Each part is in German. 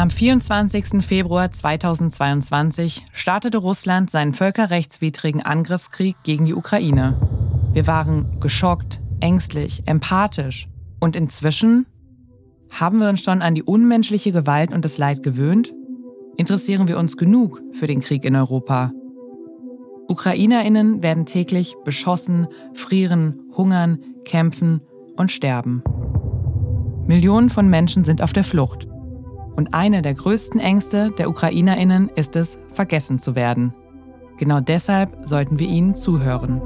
Am 24. Februar 2022 startete Russland seinen völkerrechtswidrigen Angriffskrieg gegen die Ukraine. Wir waren geschockt, ängstlich, empathisch. Und inzwischen? Haben wir uns schon an die unmenschliche Gewalt und das Leid gewöhnt? Interessieren wir uns genug für den Krieg in Europa? Ukrainerinnen werden täglich beschossen, frieren, hungern, kämpfen und sterben. Millionen von Menschen sind auf der Flucht. Und eine der größten Ängste der Ukrainerinnen ist es, vergessen zu werden. Genau deshalb sollten wir ihnen zuhören.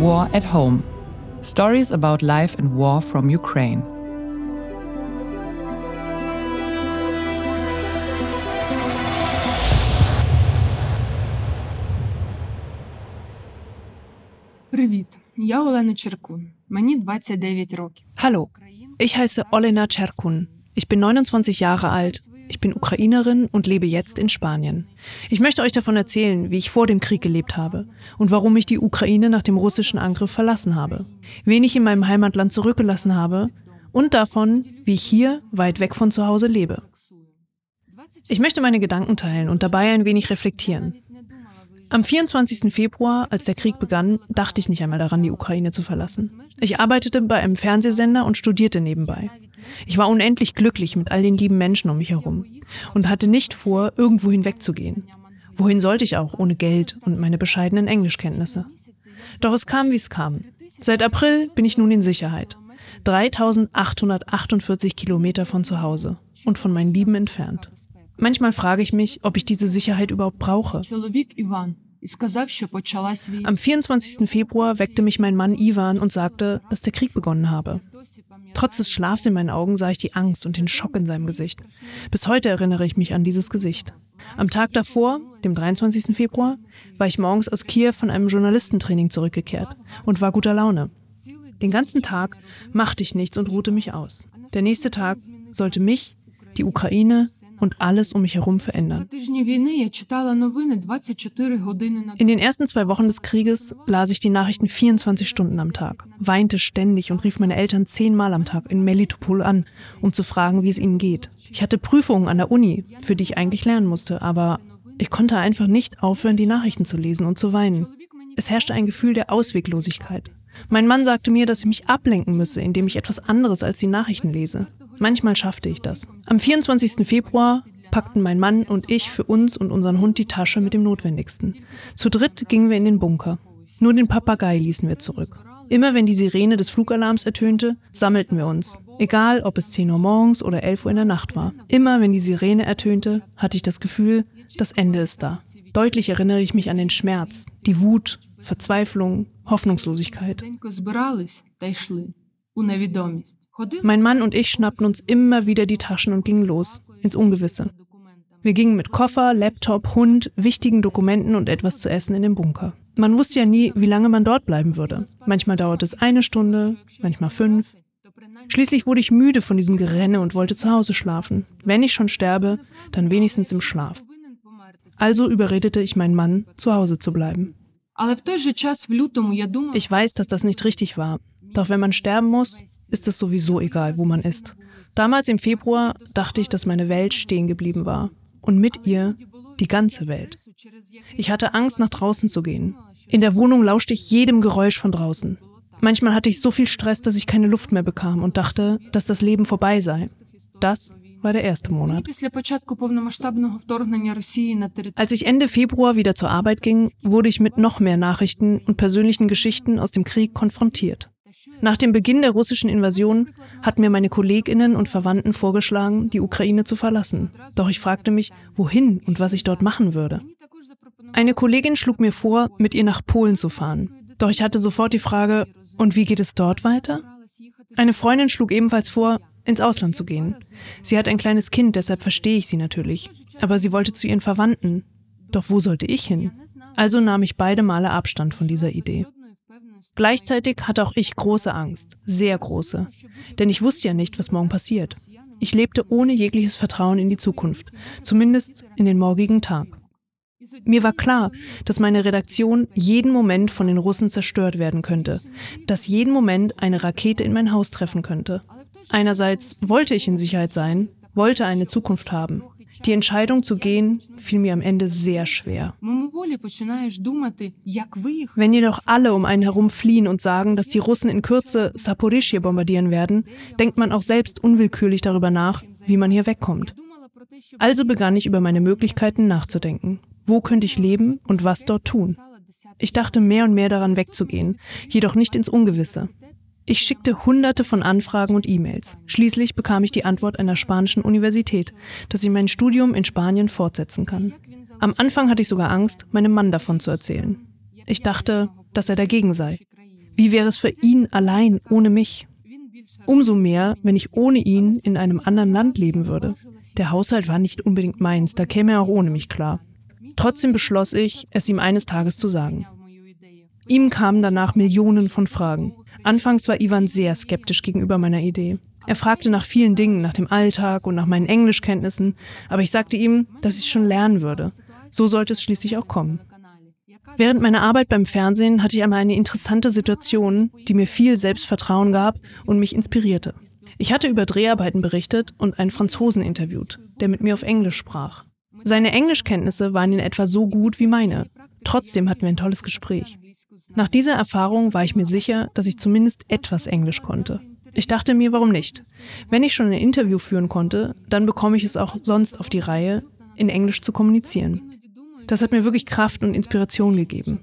War at Home. Stories about life and war from Ukraine. Привіт, я Олена Черкун. Мені 29 років. Hallo, ich heiße Olena Cerkun. Ich bin 29 Jahre alt. Ich bin Ukrainerin und lebe jetzt in Spanien. Ich möchte euch davon erzählen, wie ich vor dem Krieg gelebt habe und warum ich die Ukraine nach dem russischen Angriff verlassen habe, wen ich in meinem Heimatland zurückgelassen habe und davon, wie ich hier weit weg von zu Hause lebe. Ich möchte meine Gedanken teilen und dabei ein wenig reflektieren. Am 24. Februar, als der Krieg begann, dachte ich nicht einmal daran, die Ukraine zu verlassen. Ich arbeitete bei einem Fernsehsender und studierte nebenbei. Ich war unendlich glücklich mit all den lieben Menschen um mich herum und hatte nicht vor, irgendwo hinwegzugehen. Wohin sollte ich auch ohne Geld und meine bescheidenen Englischkenntnisse? Doch es kam, wie es kam. Seit April bin ich nun in Sicherheit. 3848 Kilometer von zu Hause und von meinen Lieben entfernt. Manchmal frage ich mich, ob ich diese Sicherheit überhaupt brauche. Am 24. Februar weckte mich mein Mann Ivan und sagte, dass der Krieg begonnen habe. Trotz des Schlafs in meinen Augen sah ich die Angst und den Schock in seinem Gesicht. Bis heute erinnere ich mich an dieses Gesicht. Am Tag davor, dem 23. Februar, war ich morgens aus Kiew von einem Journalistentraining zurückgekehrt und war guter Laune. Den ganzen Tag machte ich nichts und ruhte mich aus. Der nächste Tag sollte mich, die Ukraine, und alles um mich herum verändern. In den ersten zwei Wochen des Krieges las ich die Nachrichten 24 Stunden am Tag, weinte ständig und rief meine Eltern zehnmal am Tag in Melitopol an, um zu fragen, wie es ihnen geht. Ich hatte Prüfungen an der Uni, für die ich eigentlich lernen musste, aber ich konnte einfach nicht aufhören, die Nachrichten zu lesen und zu weinen. Es herrschte ein Gefühl der Ausweglosigkeit. Mein Mann sagte mir, dass ich mich ablenken müsse, indem ich etwas anderes als die Nachrichten lese. Manchmal schaffte ich das. Am 24. Februar packten mein Mann und ich für uns und unseren Hund die Tasche mit dem Notwendigsten. Zu dritt gingen wir in den Bunker. Nur den Papagei ließen wir zurück. Immer wenn die Sirene des Flugalarms ertönte, sammelten wir uns. Egal, ob es 10 Uhr morgens oder 11 Uhr in der Nacht war. Immer wenn die Sirene ertönte, hatte ich das Gefühl, das Ende ist da. Deutlich erinnere ich mich an den Schmerz, die Wut, Verzweiflung, Hoffnungslosigkeit. Mein Mann und ich schnappten uns immer wieder die Taschen und gingen los, ins Ungewisse. Wir gingen mit Koffer, Laptop, Hund, wichtigen Dokumenten und etwas zu essen in den Bunker. Man wusste ja nie, wie lange man dort bleiben würde. Manchmal dauerte es eine Stunde, manchmal fünf. Schließlich wurde ich müde von diesem Gerenne und wollte zu Hause schlafen. Wenn ich schon sterbe, dann wenigstens im Schlaf. Also überredete ich meinen Mann, zu Hause zu bleiben. Ich weiß, dass das nicht richtig war, doch wenn man sterben muss, ist es sowieso egal, wo man ist. Damals im Februar dachte ich, dass meine Welt stehen geblieben war. Und mit ihr die ganze Welt. Ich hatte Angst, nach draußen zu gehen. In der Wohnung lauschte ich jedem Geräusch von draußen. Manchmal hatte ich so viel Stress, dass ich keine Luft mehr bekam und dachte, dass das Leben vorbei sei. Das war der erste Monat. Als ich Ende Februar wieder zur Arbeit ging, wurde ich mit noch mehr Nachrichten und persönlichen Geschichten aus dem Krieg konfrontiert. Nach dem Beginn der russischen Invasion hatten mir meine Kolleginnen und Verwandten vorgeschlagen, die Ukraine zu verlassen. Doch ich fragte mich, wohin und was ich dort machen würde. Eine Kollegin schlug mir vor, mit ihr nach Polen zu fahren. Doch ich hatte sofort die Frage, und wie geht es dort weiter? Eine Freundin schlug ebenfalls vor, ins Ausland zu gehen. Sie hat ein kleines Kind, deshalb verstehe ich sie natürlich. Aber sie wollte zu ihren Verwandten. Doch wo sollte ich hin? Also nahm ich beide Male Abstand von dieser Idee. Gleichzeitig hatte auch ich große Angst, sehr große, denn ich wusste ja nicht, was morgen passiert. Ich lebte ohne jegliches Vertrauen in die Zukunft, zumindest in den morgigen Tag. Mir war klar, dass meine Redaktion jeden Moment von den Russen zerstört werden könnte, dass jeden Moment eine Rakete in mein Haus treffen könnte. Einerseits wollte ich in Sicherheit sein, wollte eine Zukunft haben. Die Entscheidung zu gehen fiel mir am Ende sehr schwer. Wenn jedoch alle um einen herum fliehen und sagen, dass die Russen in Kürze Saporischje bombardieren werden, denkt man auch selbst unwillkürlich darüber nach, wie man hier wegkommt. Also begann ich über meine Möglichkeiten nachzudenken. Wo könnte ich leben und was dort tun? Ich dachte mehr und mehr daran wegzugehen, jedoch nicht ins Ungewisse. Ich schickte hunderte von Anfragen und E-Mails. Schließlich bekam ich die Antwort einer spanischen Universität, dass ich mein Studium in Spanien fortsetzen kann. Am Anfang hatte ich sogar Angst, meinem Mann davon zu erzählen. Ich dachte, dass er dagegen sei. Wie wäre es für ihn allein ohne mich? Umso mehr, wenn ich ohne ihn in einem anderen Land leben würde. Der Haushalt war nicht unbedingt meins, da käme er auch ohne mich klar. Trotzdem beschloss ich, es ihm eines Tages zu sagen. Ihm kamen danach Millionen von Fragen. Anfangs war Ivan sehr skeptisch gegenüber meiner Idee. Er fragte nach vielen Dingen, nach dem Alltag und nach meinen Englischkenntnissen, aber ich sagte ihm, dass ich schon lernen würde. So sollte es schließlich auch kommen. Während meiner Arbeit beim Fernsehen hatte ich einmal eine interessante Situation, die mir viel Selbstvertrauen gab und mich inspirierte. Ich hatte über Dreharbeiten berichtet und einen Franzosen interviewt, der mit mir auf Englisch sprach. Seine Englischkenntnisse waren in etwa so gut wie meine. Trotzdem hatten wir ein tolles Gespräch. Nach dieser Erfahrung war ich mir sicher, dass ich zumindest etwas Englisch konnte. Ich dachte mir, warum nicht? Wenn ich schon ein Interview führen konnte, dann bekomme ich es auch sonst auf die Reihe, in Englisch zu kommunizieren. Das hat mir wirklich Kraft und Inspiration gegeben.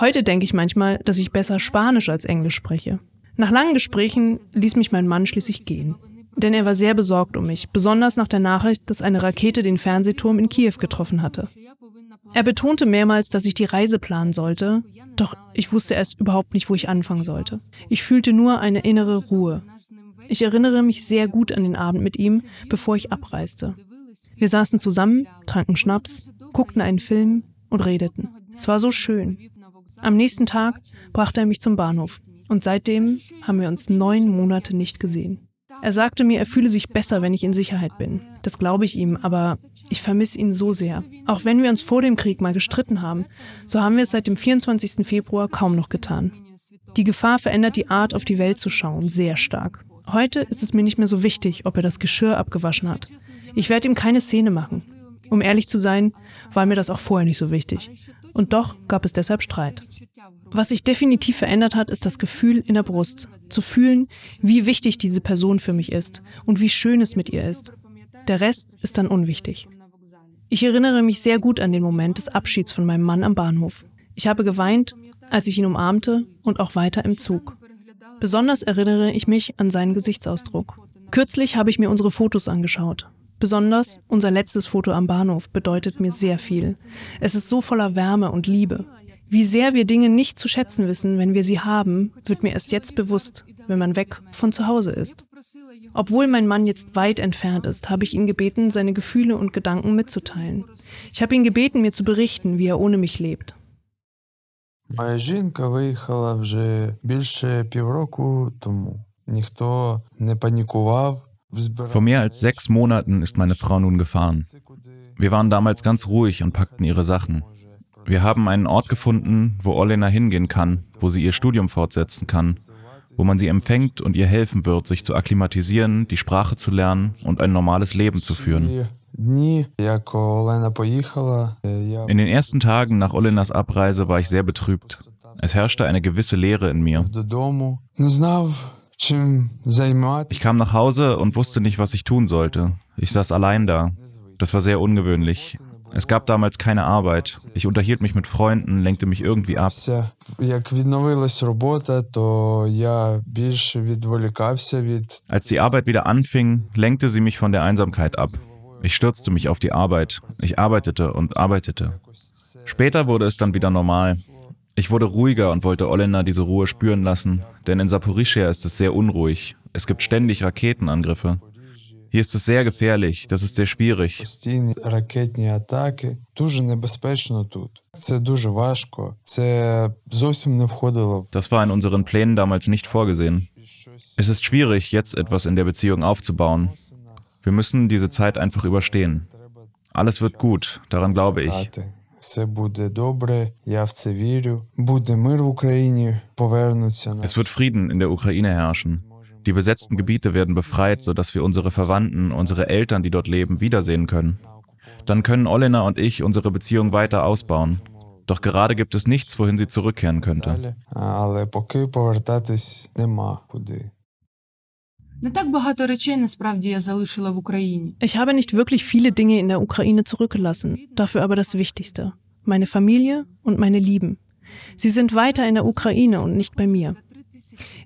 Heute denke ich manchmal, dass ich besser Spanisch als Englisch spreche. Nach langen Gesprächen ließ mich mein Mann schließlich gehen. Denn er war sehr besorgt um mich, besonders nach der Nachricht, dass eine Rakete den Fernsehturm in Kiew getroffen hatte. Er betonte mehrmals, dass ich die Reise planen sollte, doch ich wusste erst überhaupt nicht, wo ich anfangen sollte. Ich fühlte nur eine innere Ruhe. Ich erinnere mich sehr gut an den Abend mit ihm, bevor ich abreiste. Wir saßen zusammen, tranken Schnaps, guckten einen Film und redeten. Es war so schön. Am nächsten Tag brachte er mich zum Bahnhof und seitdem haben wir uns neun Monate nicht gesehen. Er sagte mir, er fühle sich besser, wenn ich in Sicherheit bin. Das glaube ich ihm, aber ich vermisse ihn so sehr. Auch wenn wir uns vor dem Krieg mal gestritten haben, so haben wir es seit dem 24. Februar kaum noch getan. Die Gefahr verändert die Art, auf die Welt zu schauen, sehr stark. Heute ist es mir nicht mehr so wichtig, ob er das Geschirr abgewaschen hat. Ich werde ihm keine Szene machen. Um ehrlich zu sein, war mir das auch vorher nicht so wichtig. Und doch gab es deshalb Streit. Was sich definitiv verändert hat, ist das Gefühl in der Brust. Zu fühlen, wie wichtig diese Person für mich ist und wie schön es mit ihr ist. Der Rest ist dann unwichtig. Ich erinnere mich sehr gut an den Moment des Abschieds von meinem Mann am Bahnhof. Ich habe geweint, als ich ihn umarmte und auch weiter im Zug. Besonders erinnere ich mich an seinen Gesichtsausdruck. Kürzlich habe ich mir unsere Fotos angeschaut. Besonders unser letztes Foto am Bahnhof bedeutet mir sehr viel. Es ist so voller Wärme und Liebe. Wie sehr wir Dinge nicht zu schätzen wissen, wenn wir sie haben, wird mir erst jetzt bewusst, wenn man weg von zu Hause ist. Obwohl mein Mann jetzt weit entfernt ist, habe ich ihn gebeten, seine Gefühle und Gedanken mitzuteilen. Ich habe ihn gebeten, mir zu berichten, wie er ohne mich lebt. Моя жінка виїхала вже більше півроку тому. Ніхто не панікував. vor mehr als sechs Monaten ist meine Frau nun gefahren. Wir waren damals ganz ruhig und packten ihre Sachen. Wir haben einen Ort gefunden, wo Olena hingehen kann, wo sie ihr Studium fortsetzen kann, wo man sie empfängt und ihr helfen wird, sich zu akklimatisieren, die Sprache zu lernen und ein normales Leben zu führen. In den ersten Tagen nach Olenas Abreise war ich sehr betrübt. Es herrschte eine gewisse Leere in mir. Ich kam nach Hause und wusste nicht, was ich tun sollte. Ich saß allein da. Das war sehr ungewöhnlich. Es gab damals keine Arbeit. Ich unterhielt mich mit Freunden, lenkte mich irgendwie ab. Als die Arbeit wieder anfing, lenkte sie mich von der Einsamkeit ab. Ich stürzte mich auf die Arbeit. Ich arbeitete und arbeitete. Später wurde es dann wieder normal. Ich wurde ruhiger und wollte Olena diese Ruhe spüren lassen, denn in Saporischia ist es sehr unruhig. Es gibt ständig Raketenangriffe. Hier ist es sehr gefährlich, das ist sehr schwierig. Das war in unseren Plänen damals nicht vorgesehen. Es ist schwierig, jetzt etwas in der Beziehung aufzubauen. Wir müssen diese Zeit einfach überstehen. Alles wird gut, daran glaube ich. Чекати. Все буде добре, я в це вірю. Буде мир в Україні, повернуться на Es wird Frieden in der Ukraine herrschen. Die besetzten Gebiete werden befreit, sodass wir unsere Verwandten, unsere Eltern, die dort leben, wiedersehen können. Dann können Olena und ich unsere Beziehung weiter ausbauen. Doch gerade gibt es nichts, wohin sie zurückkehren könnte. далі. А, Але поки повертатись нема куди. Ich habe nicht wirklich viele Dinge in der Ukraine zurückgelassen, dafür aber das Wichtigste. Meine Familie und meine Lieben. Sie sind weiter in der Ukraine und nicht bei mir.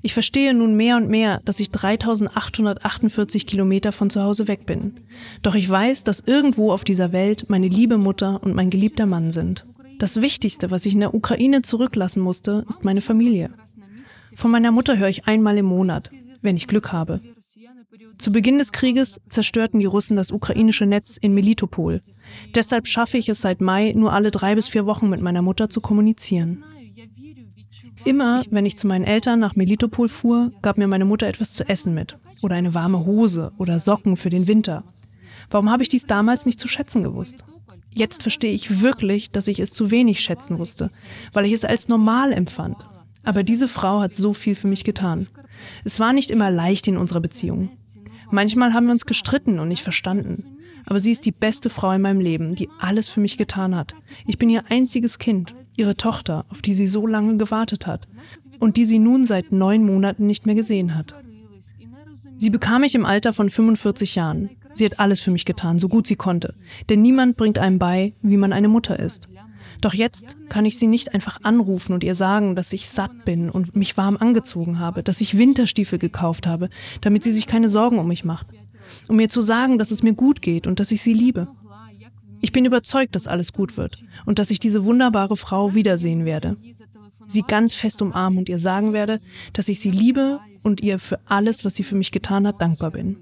Ich verstehe nun mehr und mehr, dass ich 3848 Kilometer von zu Hause weg bin. Doch ich weiß, dass irgendwo auf dieser Welt meine liebe Mutter und mein geliebter Mann sind. Das Wichtigste, was ich in der Ukraine zurücklassen musste, ist meine Familie. Von meiner Mutter höre ich einmal im Monat, wenn ich Glück habe. Zu Beginn des Krieges zerstörten die Russen das ukrainische Netz in Melitopol. Deshalb schaffe ich es seit Mai nur alle drei bis vier Wochen mit meiner Mutter zu kommunizieren. Immer, wenn ich zu meinen Eltern nach Melitopol fuhr, gab mir meine Mutter etwas zu essen mit. Oder eine warme Hose oder Socken für den Winter. Warum habe ich dies damals nicht zu schätzen gewusst? Jetzt verstehe ich wirklich, dass ich es zu wenig schätzen wusste, weil ich es als normal empfand. Aber diese Frau hat so viel für mich getan. Es war nicht immer leicht in unserer Beziehung. Manchmal haben wir uns gestritten und nicht verstanden. Aber sie ist die beste Frau in meinem Leben, die alles für mich getan hat. Ich bin ihr einziges Kind, ihre Tochter, auf die sie so lange gewartet hat und die sie nun seit neun Monaten nicht mehr gesehen hat. Sie bekam mich im Alter von 45 Jahren. Sie hat alles für mich getan, so gut sie konnte. Denn niemand bringt einem bei, wie man eine Mutter ist. Doch jetzt kann ich sie nicht einfach anrufen und ihr sagen, dass ich satt bin und mich warm angezogen habe, dass ich Winterstiefel gekauft habe, damit sie sich keine Sorgen um mich macht. Um mir zu sagen, dass es mir gut geht und dass ich sie liebe. Ich bin überzeugt, dass alles gut wird und dass ich diese wunderbare Frau wiedersehen werde. Sie ganz fest umarmen und ihr sagen werde, dass ich sie liebe und ihr für alles, was sie für mich getan hat, dankbar bin.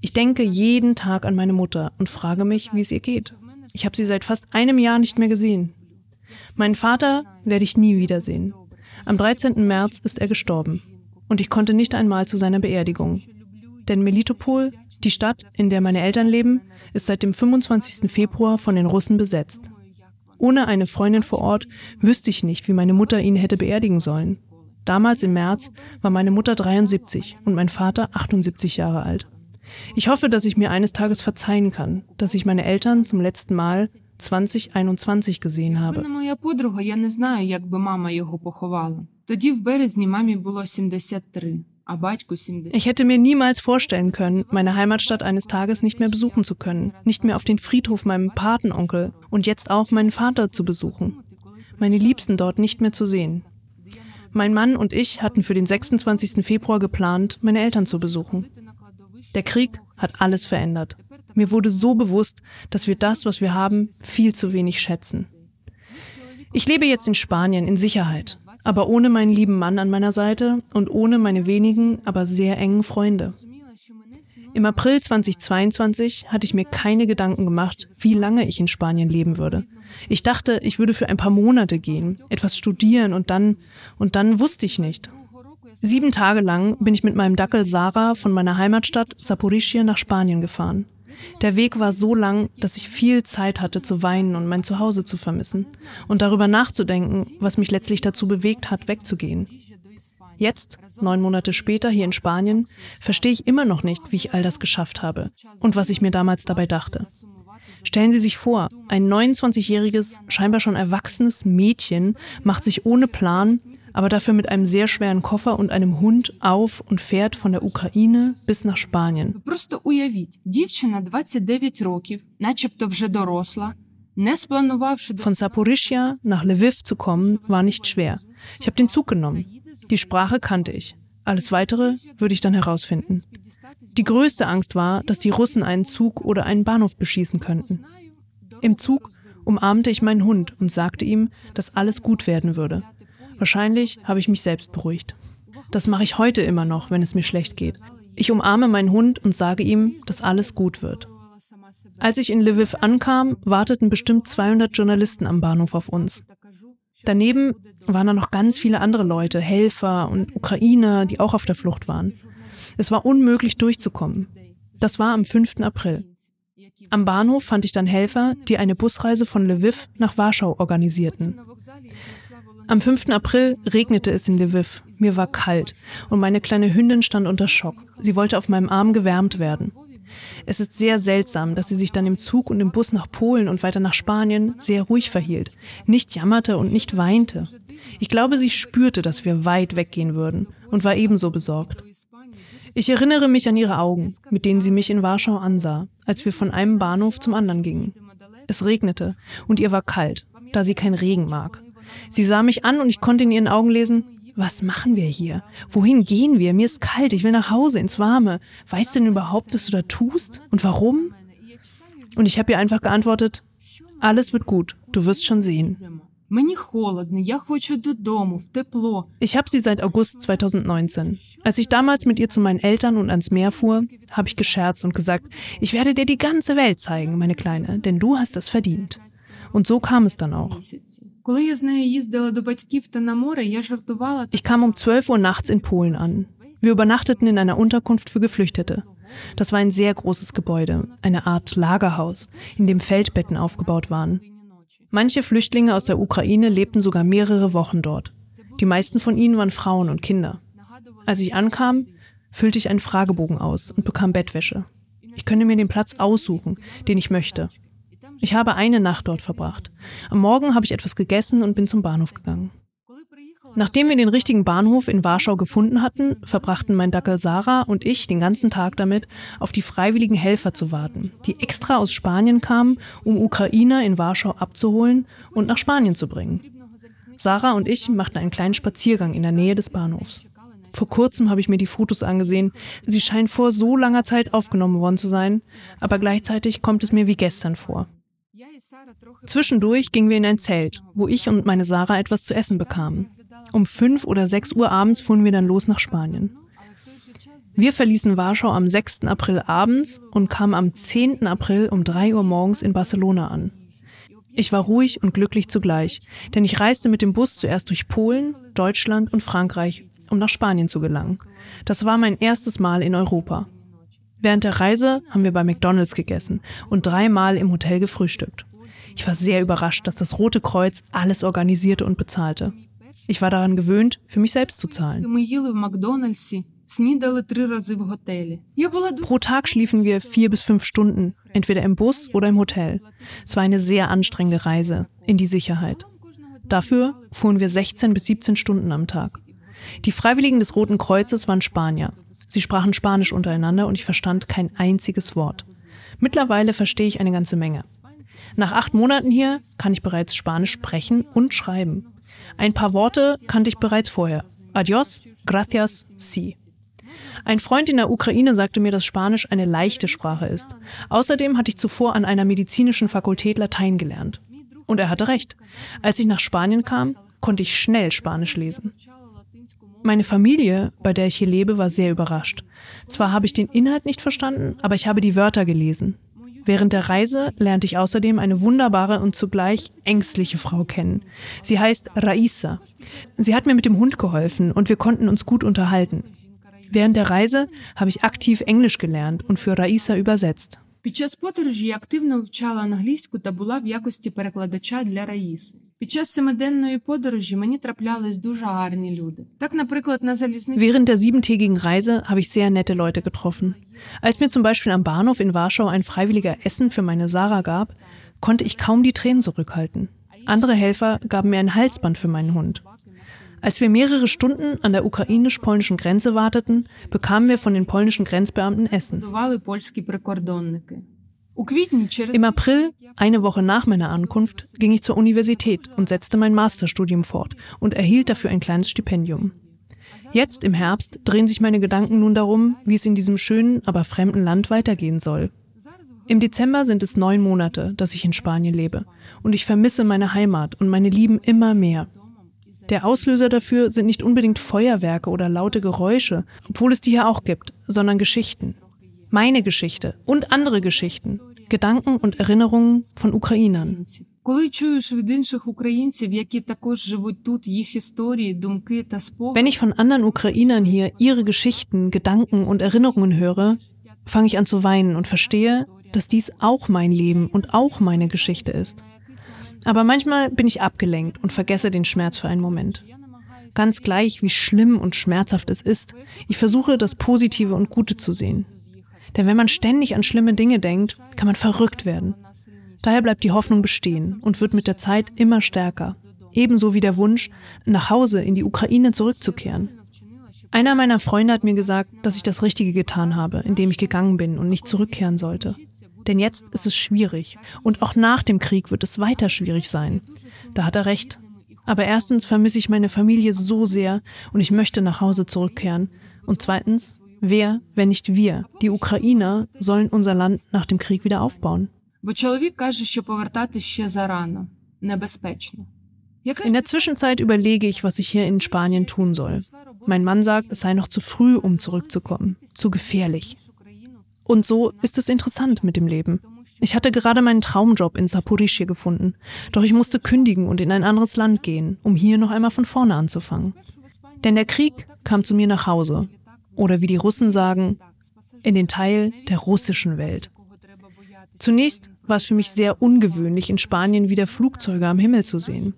Ich denke jeden Tag an meine Mutter und frage mich, wie es ihr geht. Ich habe sie seit fast einem Jahr nicht mehr gesehen. Meinen Vater werde ich nie wiedersehen. Am 13. März ist er gestorben und ich konnte nicht einmal zu seiner Beerdigung. Denn Melitopol, die Stadt, in der meine Eltern leben, ist seit dem 25. Februar von den Russen besetzt. Ohne eine Freundin vor Ort wüsste ich nicht, wie meine Mutter ihn hätte beerdigen sollen. Damals im März war meine Mutter 73 und mein Vater 78 Jahre alt. Ich hoffe, dass ich mir eines Tages verzeihen kann, dass ich meine Eltern zum letzten Mal 2021 gesehen Якби habe. не моя подруга, я не знаю, як би мама його поховала. Тоді в березні мамі було 73, а батьку 70. Ich hätte mir niemals vorstellen können, meine Heimatstadt eines Tages nicht mehr besuchen zu können, nicht mehr auf den Friedhof meinem Patenonkel und jetzt auch meinen Vater zu besuchen, meine Liebsten dort nicht mehr zu sehen. Mein Mann und ich hatten für den 26. Februar geplant, meine Eltern zu besuchen. Der Krieg hat alles verändert. Mir wurde so bewusst, dass wir das, was wir haben, viel zu wenig schätzen. Ich lebe jetzt in Spanien in Sicherheit, aber ohne meinen lieben Mann an meiner Seite und ohne meine wenigen, aber sehr engen Freunde. Im April 2022 hatte ich mir keine Gedanken gemacht, wie lange ich in Spanien leben würde. Ich dachte, ich würde für ein paar Monate gehen, etwas studieren und dann, und dann wusste ich nicht. Sieben Tage lang bin ich mit meinem Dackel Sarah von meiner Heimatstadt Saporischia nach Spanien gefahren. Der Weg war so lang, dass ich viel Zeit hatte zu weinen und mein Zuhause zu vermissen und darüber nachzudenken, was mich letztlich dazu bewegt hat, wegzugehen. Jetzt, neun Monate später hier in Spanien, verstehe ich immer noch nicht, wie ich all das geschafft habe und was ich mir damals dabei dachte. Stellen Sie sich vor, ein 29-jähriges, scheinbar schon erwachsenes Mädchen macht sich ohne Plan, aber dafür mit einem sehr schweren Koffer und einem Hund auf und fährt von der Ukraine bis nach Spanien. Просто уявіть, дівчина 29 років, начебто вже доросла, не спланувавши до Von Saporischia nach Lviv zu kommen, war nicht schwer. Ich habe den Zug genommen. Die Sprache kannte ich. Alles Weitere würde ich dann herausfinden. Die größte Angst war, dass die Russen einen Zug oder einen Bahnhof beschießen könnten. Im Zug umarmte ich meinen Hund und sagte ihm, dass alles gut werden würde. Wahrscheinlich habe ich mich selbst beruhigt. Das mache ich heute immer noch, wenn es mir schlecht geht. Ich umarme meinen Hund und sage ihm, dass alles gut wird. Als ich in Lviv ankam, warteten bestimmt 200 Journalisten am Bahnhof auf uns. Daneben waren da noch ganz viele andere Leute, Helfer und Ukrainer, die auch auf der Flucht waren. Es war unmöglich durchzukommen. Das war am 5. April. Am Bahnhof fand ich dann Helfer, die eine Busreise von Lviv nach Warschau organisierten. Am 5. April regnete es in Lviv. Mir war kalt und meine kleine Hündin stand unter Schock. Sie wollte auf meinem Arm gewärmt werden. Es ist sehr seltsam, dass sie sich dann im Zug und im Bus nach Polen und weiter nach Spanien sehr ruhig verhielt, nicht jammerte und nicht weinte. Ich glaube, sie spürte, dass wir weit weggehen würden und war ebenso besorgt. Ich erinnere mich an ihre Augen, mit denen sie mich in Warschau ansah, als wir von einem Bahnhof zum anderen gingen. Es regnete und ihr war kalt, da sie kein Regen mag. Sie sah mich an und ich konnte in ihren Augen lesen, was machen wir hier? Wohin gehen wir? Mir ist kalt, ich will nach Hause, ins Warme. Weißt du denn überhaupt, was du da tust? Und warum? Und ich habe ihr einfach geantwortet, alles wird gut, du wirst schon sehen. Ich habe sie seit August 2019. Als ich damals mit ihr zu meinen Eltern und ans Meer fuhr, habe ich gescherzt und gesagt, ich werde dir die ganze Welt zeigen, meine Kleine, denn du hast das verdient. Und so kam es dann auch. Ich kam um 12 Uhr nachts in Polen an. Wir übernachteten in einer Unterkunft für Geflüchtete. Das war ein sehr großes Gebäude, eine Art Lagerhaus, in dem Feldbetten aufgebaut waren. Manche Flüchtlinge aus der Ukraine lebten sogar mehrere Wochen dort. Die meisten von ihnen waren Frauen und Kinder. Als ich ankam, füllte ich einen Fragebogen aus und bekam Bettwäsche. Ich könne mir den Platz aussuchen, den ich möchte. Ich habe eine Nacht dort verbracht. Am Morgen habe ich etwas gegessen und bin zum Bahnhof gegangen. Nachdem wir den richtigen Bahnhof in Warschau gefunden hatten, verbrachten mein Dackel Sarah und ich den ganzen Tag damit, auf die freiwilligen Helfer zu warten, die extra aus Spanien kamen, um Ukrainer in Warschau abzuholen und nach Spanien zu bringen. Sarah und ich machten einen kleinen Spaziergang in der Nähe des Bahnhofs. Vor kurzem habe ich mir die Fotos angesehen. Sie scheinen vor so langer Zeit aufgenommen worden zu sein, aber gleichzeitig kommt es mir wie gestern vor. Zwischendurch gingen wir in ein Zelt, wo ich und meine Sarah etwas zu essen bekamen. Um fünf oder sechs Uhr abends fuhren wir dann los nach Spanien. Wir verließen Warschau am 6. April abends und kamen am 10. April um 3 Uhr morgens in Barcelona an. Ich war ruhig und glücklich zugleich, denn ich reiste mit dem Bus zuerst durch Polen, Deutschland und Frankreich, um nach Spanien zu gelangen. Das war mein erstes Mal in Europa. Während der Reise haben wir bei McDonald's gegessen und dreimal im Hotel gefrühstückt. Ich war sehr überrascht, dass das Rote Kreuz alles organisierte und bezahlte. Ich war daran gewöhnt, für mich selbst zu zahlen. Pro Tag schliefen wir vier bis fünf Stunden, entweder im Bus oder im Hotel. Es war eine sehr anstrengende Reise in die Sicherheit. Dafür fuhren wir 16 bis 17 Stunden am Tag. Die Freiwilligen des Roten Kreuzes waren Spanier. Sie sprachen Spanisch untereinander und ich verstand kein einziges Wort. Mittlerweile verstehe ich eine ganze Menge. Nach acht Monaten hier kann ich bereits Spanisch sprechen und schreiben. Ein paar Worte kannte ich bereits vorher. Adios, gracias, sí. Ein Freund in der Ukraine sagte mir, dass Spanisch eine leichte Sprache ist. Außerdem hatte ich zuvor an einer medizinischen Fakultät Latein gelernt. Und er hatte recht. Als ich nach Spanien kam, konnte ich schnell Spanisch lesen. Meine Familie, bei der ich hier lebe, war sehr überrascht. Zwar habe ich den Inhalt nicht verstanden, aber ich habe die Wörter gelesen. Während der Reise lernte ich außerdem eine wunderbare und zugleich ängstliche Frau kennen. Sie heißt Raisa. Sie hat mir mit dem Hund geholfen und wir konnten uns gut unterhalten. Während der Reise habe ich aktiv Englisch gelernt und für Raisa übersetzt. Під час подорожі я активно вивчала англійську та була в якості перекладача для Раїси. Während der siebentägigen Reise habe ich sehr nette Leute getroffen. Als mir zum Beispiel am Bahnhof in Warschau ein Freiwilliger Essen für meine Sarah gab, konnte ich kaum die Tränen zurückhalten. Andere Helfer gaben mir ein Halsband für meinen Hund. Als wir mehrere Stunden an der ukrainisch-polnischen Grenze warteten, bekamen wir von den polnischen Grenzbeamten Essen. Im April, eine Woche nach meiner Ankunft, ging ich zur Universität und setzte mein Masterstudium fort und erhielt dafür ein kleines Stipendium. Jetzt im Herbst drehen sich meine Gedanken nun darum, wie es in diesem schönen, aber fremden Land weitergehen soll. Im Dezember sind es neun Monate, dass ich in Spanien lebe, und ich vermisse meine Heimat und meine Lieben immer mehr. Der Auslöser dafür sind nicht unbedingt Feuerwerke oder laute Geräusche, obwohl es die hier auch gibt, sondern Geschichten. Meine Geschichte und andere Geschichten, Gedanken und Erinnerungen von Ukrainern. Wenn ich von anderen Ukrainern hier ihre Geschichten, Gedanken und Erinnerungen höre, fange ich an zu weinen und verstehe, dass dies auch mein Leben und auch meine Geschichte ist. Aber manchmal bin ich abgelenkt und vergesse den Schmerz für einen Moment. Ganz gleich, wie schlimm und schmerzhaft es ist, ich versuche, das Positive und Gute zu sehen. Denn wenn man ständig an schlimme Dinge denkt, kann man verrückt werden. Daher bleibt die Hoffnung bestehen und wird mit der Zeit immer stärker. Ebenso wie der Wunsch, nach Hause in die Ukraine zurückzukehren. Einer meiner Freunde hat mir gesagt, dass ich das Richtige getan habe, indem ich gegangen bin und nicht zurückkehren sollte. Denn jetzt ist es schwierig und auch nach dem Krieg wird es weiter schwierig sein. Da hat er recht. Aber erstens vermisse ich meine Familie so sehr und ich möchte nach Hause zurückkehren. Und zweitens, Wer, wenn nicht wir, die Ukrainer, sollen unser Land nach dem Krieg wieder aufbauen? In der Zwischenzeit überlege ich, was ich hier in Spanien tun soll. Mein Mann sagt, es sei noch zu früh, um zurückzukommen, zu gefährlich. Und so ist es interessant mit dem Leben. Ich hatte gerade meinen Traumjob in Saporischje gefunden, doch ich musste kündigen und in ein anderes Land gehen, um hier noch einmal von vorne anzufangen. Denn der Krieg kam zu mir nach Hause oder wie die Russen sagen, in den Teil der russischen Welt. Zunächst war es für mich sehr ungewöhnlich, in Spanien wieder Flugzeuge am Himmel zu sehen.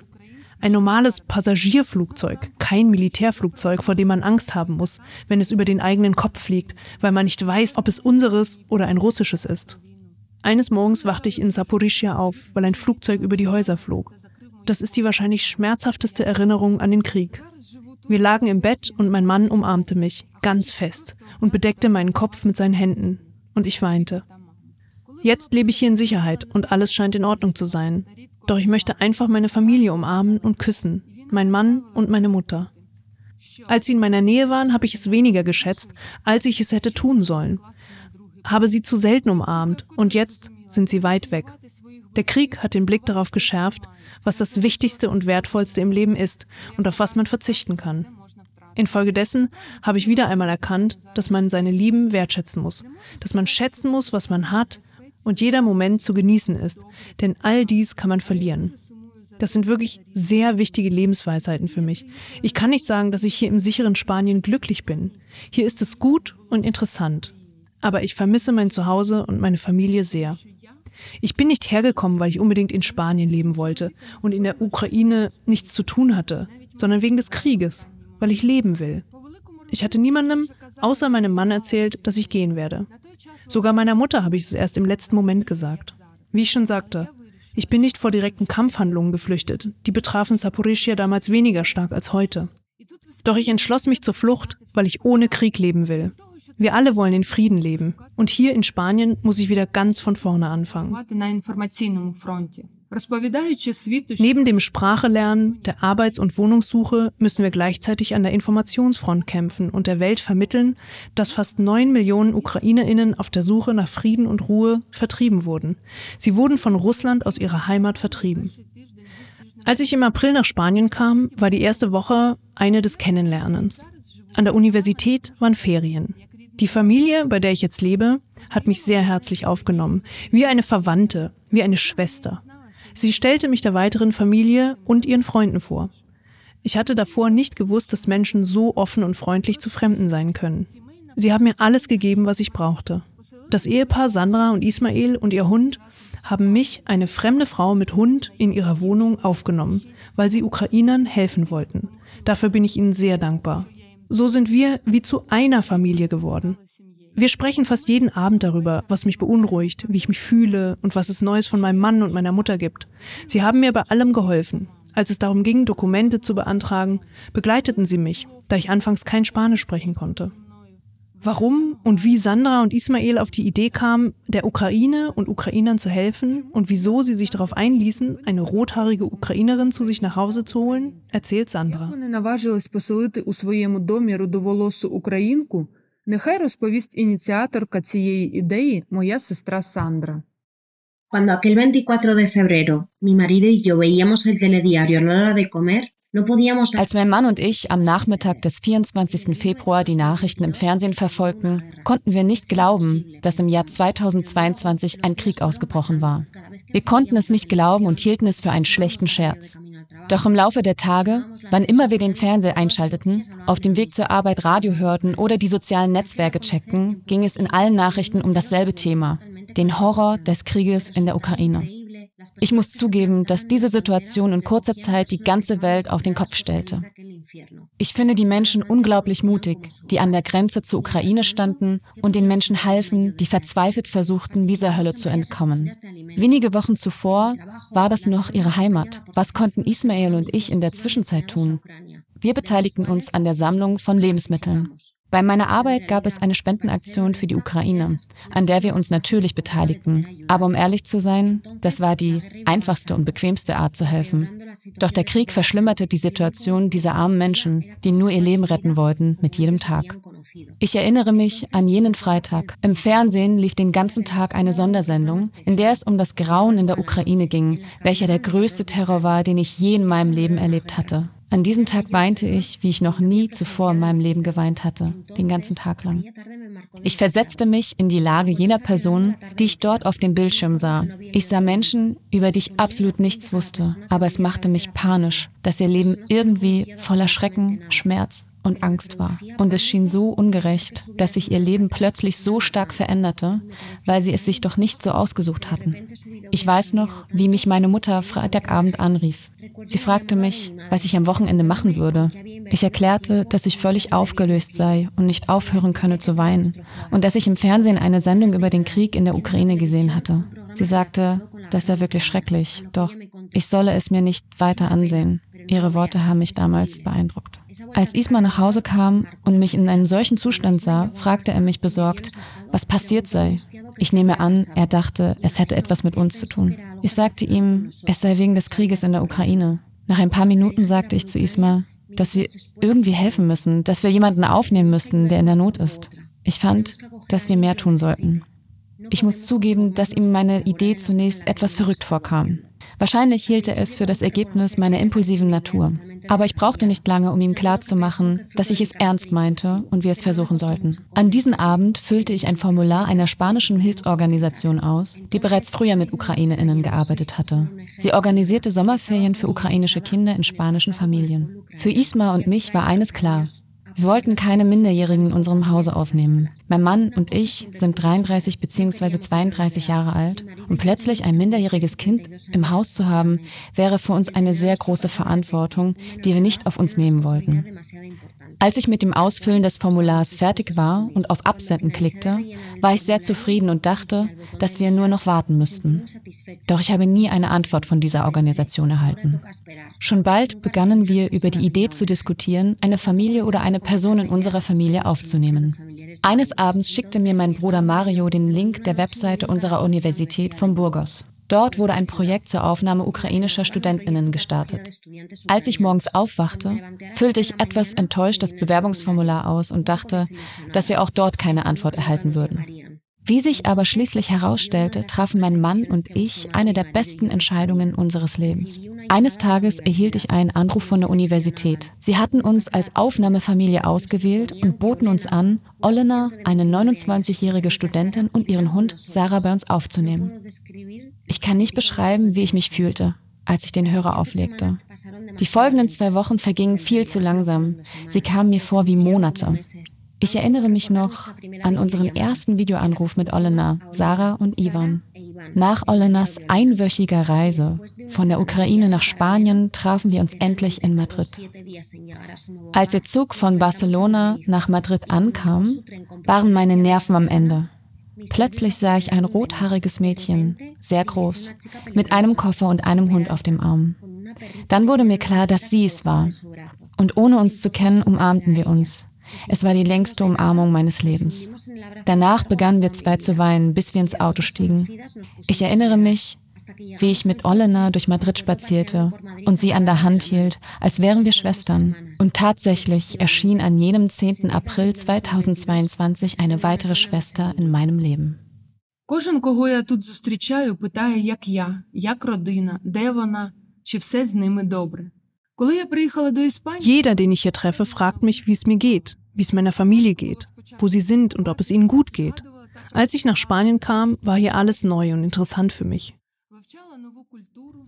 Ein normales Passagierflugzeug, kein Militärflugzeug, vor dem man Angst haben muss, wenn es über den eigenen Kopf fliegt, weil man nicht weiß, ob es unseres oder ein russisches ist. Eines Morgens wachte ich in Saporischia auf, weil ein Flugzeug über die Häuser flog. Das ist die wahrscheinlich schmerzhafteste Erinnerung an den Krieg. Wir lagen im Bett und mein Mann umarmte mich, ganz fest, und bedeckte meinen Kopf mit seinen Händen. Und ich weinte. Jetzt lebe ich hier in Sicherheit und alles scheint in Ordnung zu sein. Doch ich möchte einfach meine Familie umarmen und küssen, mein Mann und meine Mutter. Als sie in meiner Nähe waren, habe ich es weniger geschätzt, als ich es hätte tun sollen. Habe sie zu selten umarmt und jetzt sind sie weit weg. Der Krieg hat den Blick darauf geschärft, was das Wichtigste und Wertvollste im Leben ist und auf was man verzichten kann. Infolgedessen habe ich wieder einmal erkannt, dass man seine Lieben wertschätzen muss, dass man schätzen muss, was man hat und jeder Moment zu genießen ist, denn all dies kann man verlieren. Das sind wirklich sehr wichtige Lebensweisheiten für mich. Ich kann nicht sagen, dass ich hier im sicheren Spanien glücklich bin. Hier ist es gut und interessant. Aber ich vermisse mein Zuhause und meine Familie sehr. Ich bin nicht hergekommen, weil ich unbedingt in Spanien leben wollte und in der Ukraine nichts zu tun hatte, sondern wegen des Krieges, weil ich leben will. Ich hatte niemandem außer meinem Mann erzählt, dass ich gehen werde. Sogar meiner Mutter habe ich es erst im letzten Moment gesagt. Wie ich schon sagte, ich bin nicht vor direkten Kampfhandlungen geflüchtet. Die betrafen Saporischia damals weniger stark als heute. Doch ich entschloss mich zur Flucht, weil ich ohne Krieg leben will. Wir alle wollen in Frieden leben. Und hier in Spanien muss ich wieder ganz von vorne anfangen. Neben dem Sprachelernen, der Arbeits- und Wohnungssuche müssen wir gleichzeitig an der Informationsfront kämpfen und der Welt vermitteln, dass fast neun Millionen Ukrainerinnen auf der Suche nach Frieden und Ruhe vertrieben wurden. Sie wurden von Russland aus ihrer Heimat vertrieben. Als ich im April nach Spanien kam, war die erste Woche eine des Kennenlernens. An der Universität waren Ferien. Die Familie, bei der ich jetzt lebe, hat mich sehr herzlich aufgenommen, wie eine Verwandte, wie eine Schwester. Sie stellte mich der weiteren Familie und ihren Freunden vor. Ich hatte davor nicht gewusst, dass Menschen so offen und freundlich zu Fremden sein können. Sie haben mir alles gegeben, was ich brauchte. Das Ehepaar Sandra und Ismail und ihr Hund haben mich, eine fremde Frau mit Hund, in ihrer Wohnung aufgenommen, weil sie Ukrainern helfen wollten. Dafür bin ich ihnen sehr dankbar. So sind wir wie zu einer Familie geworden. Wir sprechen fast jeden Abend darüber, was mich beunruhigt, wie ich mich fühle und was es Neues von meinem Mann und meiner Mutter gibt. Sie haben mir bei allem geholfen. Als es darum ging, Dokumente zu beantragen, begleiteten sie mich, da ich anfangs kein Spanisch sprechen konnte Warum und wie Sandra und Ismail auf die Idee kamen, der Ukraine und Ukrainern zu helfen und wieso sie sich darauf einließen, eine rothaarige Ukrainerin zu sich nach Hause zu holen, erzählt Sandra. Нехай розповість ініціаторка цієї ідеї, моя сестра Сандра. Cuando aquel 24 de febrero mi marido y yo veíamos el telediario a la hora de comer, no podíamos... als mein Mann und ich am Nachmittag des 24. Februar die Nachrichten im Fernsehen verfolgten, konnten wir nicht glauben, dass im Jahr 2022 ein Krieg ausgebrochen war. Wir konnten es nicht glauben und hielten es für einen schlechten Scherz. Doch im Laufe der Tage, wann immer wir den Fernseher einschalteten, auf dem Weg zur Arbeit Radio hörten oder die sozialen Netzwerke checkten, ging es in allen Nachrichten um dasselbe Thema. den Horror des Krieges in der Ukraine. Ich muss zugeben, dass diese Situation in kurzer Zeit die ganze Welt auf den Kopf stellte. Ich finde die Menschen unglaublich mutig, die an der Grenze zur Ukraine standen und den Menschen halfen, die verzweifelt versuchten, dieser Hölle zu entkommen. Wenige Wochen zuvor war das noch ihre Heimat. Was konnten Ismael und ich in der Zwischenzeit tun? Wir beteiligten uns an der Sammlung von Lebensmitteln. Bei meiner Arbeit gab es eine Spendenaktion für die Ukraine, an der wir uns natürlich beteiligten. Aber um ehrlich zu sein, das war die einfachste und bequemste Art zu helfen. Doch der Krieg verschlimmerte die Situation dieser armen Menschen, die nur ihr Leben retten wollten, mit jedem Tag. Ich erinnere mich an jenen Freitag. Im Fernsehen lief den ganzen Tag eine Sondersendung, in der es um das Grauen in der Ukraine ging, welcher der größte Terror war, den ich je in meinem Leben erlebt hatte. An diesem Tag weinte ich, wie ich noch nie zuvor in meinem Leben geweint hatte, den ganzen Tag lang. Ich versetzte mich in die Lage jener Personen, die ich dort auf dem Bildschirm sah. Ich sah Menschen, über die ich absolut nichts wusste, aber es machte mich panisch, dass ihr Leben irgendwie voller Schrecken, Schmerz und Angst war. Und es schien so ungerecht, dass sich ihr Leben plötzlich so stark veränderte, weil sie es sich doch nicht so ausgesucht hatten. Ich weiß noch, wie mich meine Mutter Freitagabend anrief. Sie fragte mich, was ich am Wochenende machen würde. Ich erklärte, dass ich völlig aufgelöst sei und nicht aufhören könne zu weinen und dass ich im Fernsehen eine Sendung über den Krieg in der Ukraine gesehen hatte. Sie sagte, das sei wirklich schrecklich, doch ich solle es mir nicht weiter ansehen. Ihre Worte haben mich damals beeindruckt. Als Isma nach Hause kam und mich in einem solchen Zustand sah, fragte er mich besorgt, was passiert sei. Ich nehme an, er dachte, es hätte etwas mit uns zu tun. Ich sagte ihm, es sei wegen des Krieges in der Ukraine. Nach ein paar Minuten sagte ich zu Isma, dass wir irgendwie helfen müssen, dass wir jemanden aufnehmen müssten, der in der Not ist. Ich fand, dass wir mehr tun sollten. Ich muss zugeben, dass ihm meine Idee zunächst etwas verrückt vorkam. Wahrscheinlich hielt er es für das Ergebnis meiner impulsiven Natur. Aber ich brauchte nicht lange, um ihm klarzumachen, dass ich es ernst meinte und wir es versuchen sollten. An diesem Abend füllte ich ein Formular einer spanischen Hilfsorganisation aus, die bereits früher mit Ukrainerinnen gearbeitet hatte. Sie organisierte Sommerferien für ukrainische Kinder in spanischen Familien. Für Isma und mich war eines klar. Wir wollten keine Minderjährigen in unserem Hause aufnehmen. Mein Mann und ich sind 33 bzw. 32 Jahre alt und plötzlich ein minderjähriges Kind im Haus zu haben, wäre für uns eine sehr große Verantwortung, die wir nicht auf uns nehmen wollten. Als ich mit dem Ausfüllen des Formulars fertig war und auf Absenden klickte, war ich sehr zufrieden und dachte, dass wir nur noch warten müssten. Doch ich habe nie eine Antwort von dieser Organisation erhalten. Schon bald begannen wir über die Idee zu diskutieren, eine Familie oder eine Person in unserer Familie aufzunehmen. Eines Abends schickte mir mein Bruder Mario den Link der Webseite unserer Universität von Burgos. Dort wurde ein Projekt zur Aufnahme ukrainischer Studentinnen gestartet. Als ich morgens aufwachte, füllte ich etwas enttäuscht das Bewerbungsformular aus und dachte, dass wir auch dort keine Antwort erhalten würden. Wie sich aber schließlich herausstellte, trafen mein Mann und ich eine der besten Entscheidungen unseres Lebens. Eines Tages erhielt ich einen Anruf von der Universität. Sie hatten uns als Aufnahmefamilie ausgewählt und boten uns an, Olena, eine 29-jährige Studentin und ihren Hund Sarah bei uns aufzunehmen. Ich kann nicht beschreiben, wie ich mich fühlte, als ich den Hörer auflegte. Die folgenden zwei Wochen vergingen viel zu langsam. Sie kamen mir vor wie Monate. Ich erinnere mich noch an unseren ersten Videoanruf mit Olena, Sarah und Ivan. Nach Olenas einwöchiger Reise von der Ukraine nach Spanien trafen wir uns endlich in Madrid. Als der Zug von Barcelona nach Madrid ankam, waren meine Nerven am Ende. Plötzlich sah ich ein rothaariges Mädchen, sehr groß, mit einem Koffer und einem Hund auf dem Arm. Dann wurde mir klar, dass sie es war. Und ohne uns zu kennen, umarmten wir uns. Es war die längste Umarmung meines Lebens. Danach begannen wir zwei zu weinen, bis wir ins Auto stiegen. Ich erinnere mich, wie ich mit Olena durch Madrid spazierte und sie an der Hand hielt, als wären wir Schwestern. Und tatsächlich erschien an jenem 10. April 2022 eine weitere Schwester in meinem Leben. Кожен, кого я тут зустрічаю, питає, як я, як родина, де вона, чи все з ними добре. Jeder, den ich hier treffe, fragt mich, wie es mir geht, wie es meiner Familie geht, wo sie sind und ob es ihnen gut geht. Als ich nach Spanien kam, war hier alles neu und interessant für mich.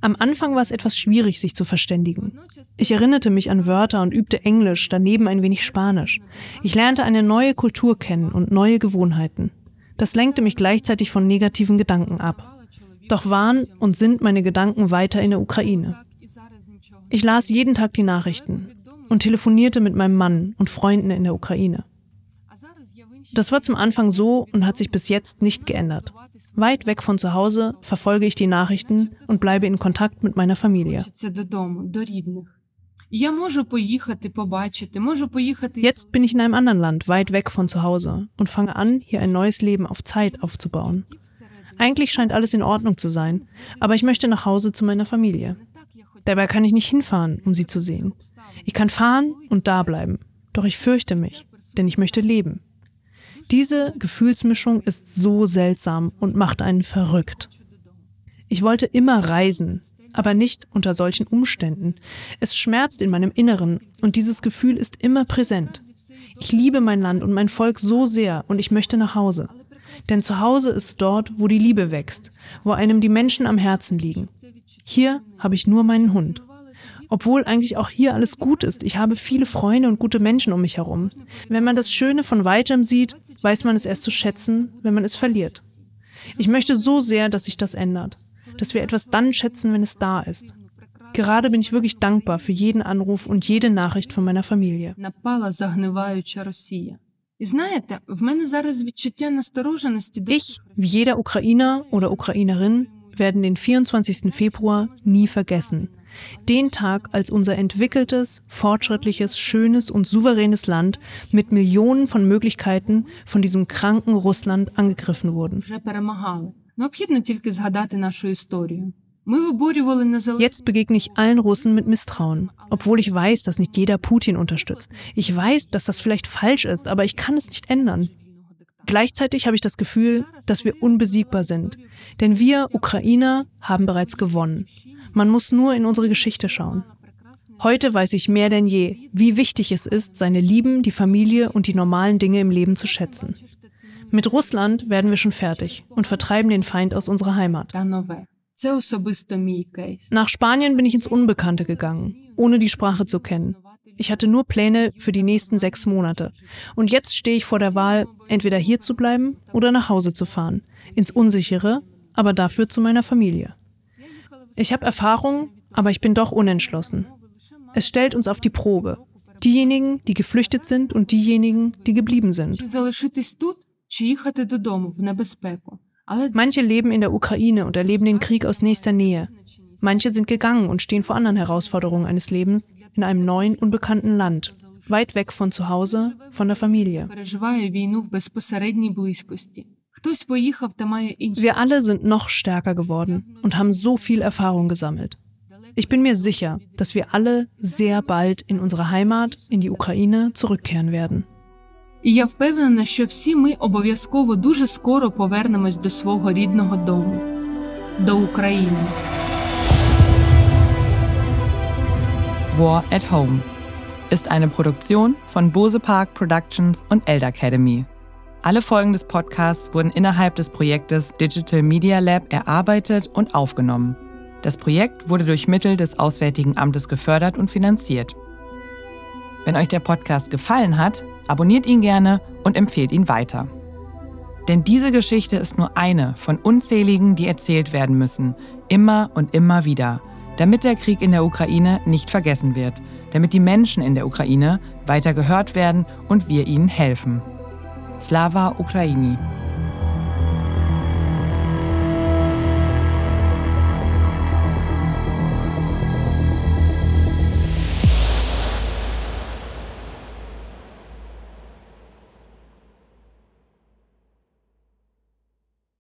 Am Anfang war es etwas schwierig, sich zu verständigen. Ich erinnerte mich an Wörter und übte Englisch, daneben ein wenig Spanisch. Ich lernte eine neue Kultur kennen und neue Gewohnheiten. Das lenkte mich gleichzeitig von negativen Gedanken ab. Doch waren und sind meine Gedanken weiter in der Ukraine. Ich las jeden Tag die Nachrichten und telefonierte mit meinem Mann und Freunden in der Ukraine. Das war zum Anfang so und hat sich bis jetzt nicht geändert. Weit weg von zu Hause verfolge ich die Nachrichten und bleibe in Kontakt mit meiner Familie. Jetzt bin ich in einem anderen Land, weit weg von zu Hause und fange an, hier ein neues Leben auf Zeit aufzubauen. Eigentlich scheint alles in Ordnung zu sein, aber ich möchte nach Hause zu meiner Familie. Dabei kann ich nicht hinfahren, um sie zu sehen. Ich kann fahren und da bleiben, doch ich fürchte mich, denn ich möchte leben. Diese Gefühlsmischung ist so seltsam und macht einen verrückt. Ich wollte immer reisen, aber nicht unter solchen Umständen. Es schmerzt in meinem Inneren und dieses Gefühl ist immer präsent. Ich liebe mein Land und mein Volk so sehr und ich möchte nach Hause. Denn zu Hause ist dort, wo die Liebe wächst, wo einem die Menschen am Herzen liegen. Hier habe ich nur meinen Hund. Obwohl eigentlich auch hier alles gut ist. Ich habe viele Freunde und gute Menschen um mich herum. Wenn man das Schöne von weitem sieht, weiß man es erst zu schätzen, wenn man es verliert. Ich möchte so sehr, dass sich das ändert. Dass wir etwas dann schätzen, wenn es da ist. Gerade bin ich wirklich dankbar für jeden Anruf und jede Nachricht von meiner Familie. Ich, wie jeder Ukrainer oder Ukrainerin, werden den 24. Februar nie vergessen. Den Tag, als unser entwickeltes, fortschrittliches, schönes und souveränes Land mit Millionen von Möglichkeiten von diesem kranken Russland angegriffen wurden. Jetzt begegne ich allen Russen mit Misstrauen, obwohl ich weiß, dass nicht jeder Putin unterstützt. Ich weiß, dass das vielleicht falsch ist, aber ich kann es nicht ändern. Gleichzeitig habe ich das Gefühl, dass wir unbesiegbar sind. Denn wir Ukrainer haben bereits gewonnen. Man muss nur in unsere Geschichte schauen. Heute weiß ich mehr denn je, wie wichtig es ist, seine Lieben, die Familie und die normalen Dinge im Leben zu schätzen. Mit Russland werden wir schon fertig und vertreiben den Feind aus unserer Heimat. Nach Spanien bin ich ins Unbekannte gegangen, ohne die Sprache zu kennen. Ich hatte nur Pläne für die nächsten sechs Monate. Und jetzt stehe ich vor der Wahl, entweder hier zu bleiben oder nach Hause zu fahren. Ins Unsichere, aber dafür zu meiner Familie. Ich habe Erfahrung, aber ich bin doch unentschlossen. Es stellt uns auf die Probe. Diejenigen, die geflüchtet sind und diejenigen, die geblieben sind. Manche leben in der Ukraine und erleben den Krieg aus nächster Nähe. Manche sind gegangen und stehen vor anderen Herausforderungen eines Lebens in einem neuen, unbekannten Land, weit weg von zu Hause, von der Familie. Wir alle sind noch stärker geworden und haben so viel Erfahrung gesammelt. Ich bin mir sicher, dass wir alle sehr bald in unsere Heimat, in die Ukraine, zurückkehren werden. І я впевнена, що всі ми обов'язково дуже скоро повернемось до свого рідного дому, до України. War at Home ist eine Produktion von Bose Park Productions und Elder Academy. Alle Folgen des Podcasts wurden innerhalb des Projektes Digital Media Lab erarbeitet und aufgenommen. Das Projekt wurde durch Mittel des Auswärtigen Amtes gefördert und finanziert. Wenn euch der Podcast gefallen hat, abonniert ihn gerne und empfehlt ihn weiter. Denn diese Geschichte ist nur eine von unzähligen, die erzählt werden müssen, immer und immer wieder – damit der Krieg in der Ukraine nicht vergessen wird, damit die Menschen in der Ukraine weiter gehört werden und wir ihnen helfen. Sława Ukrainii!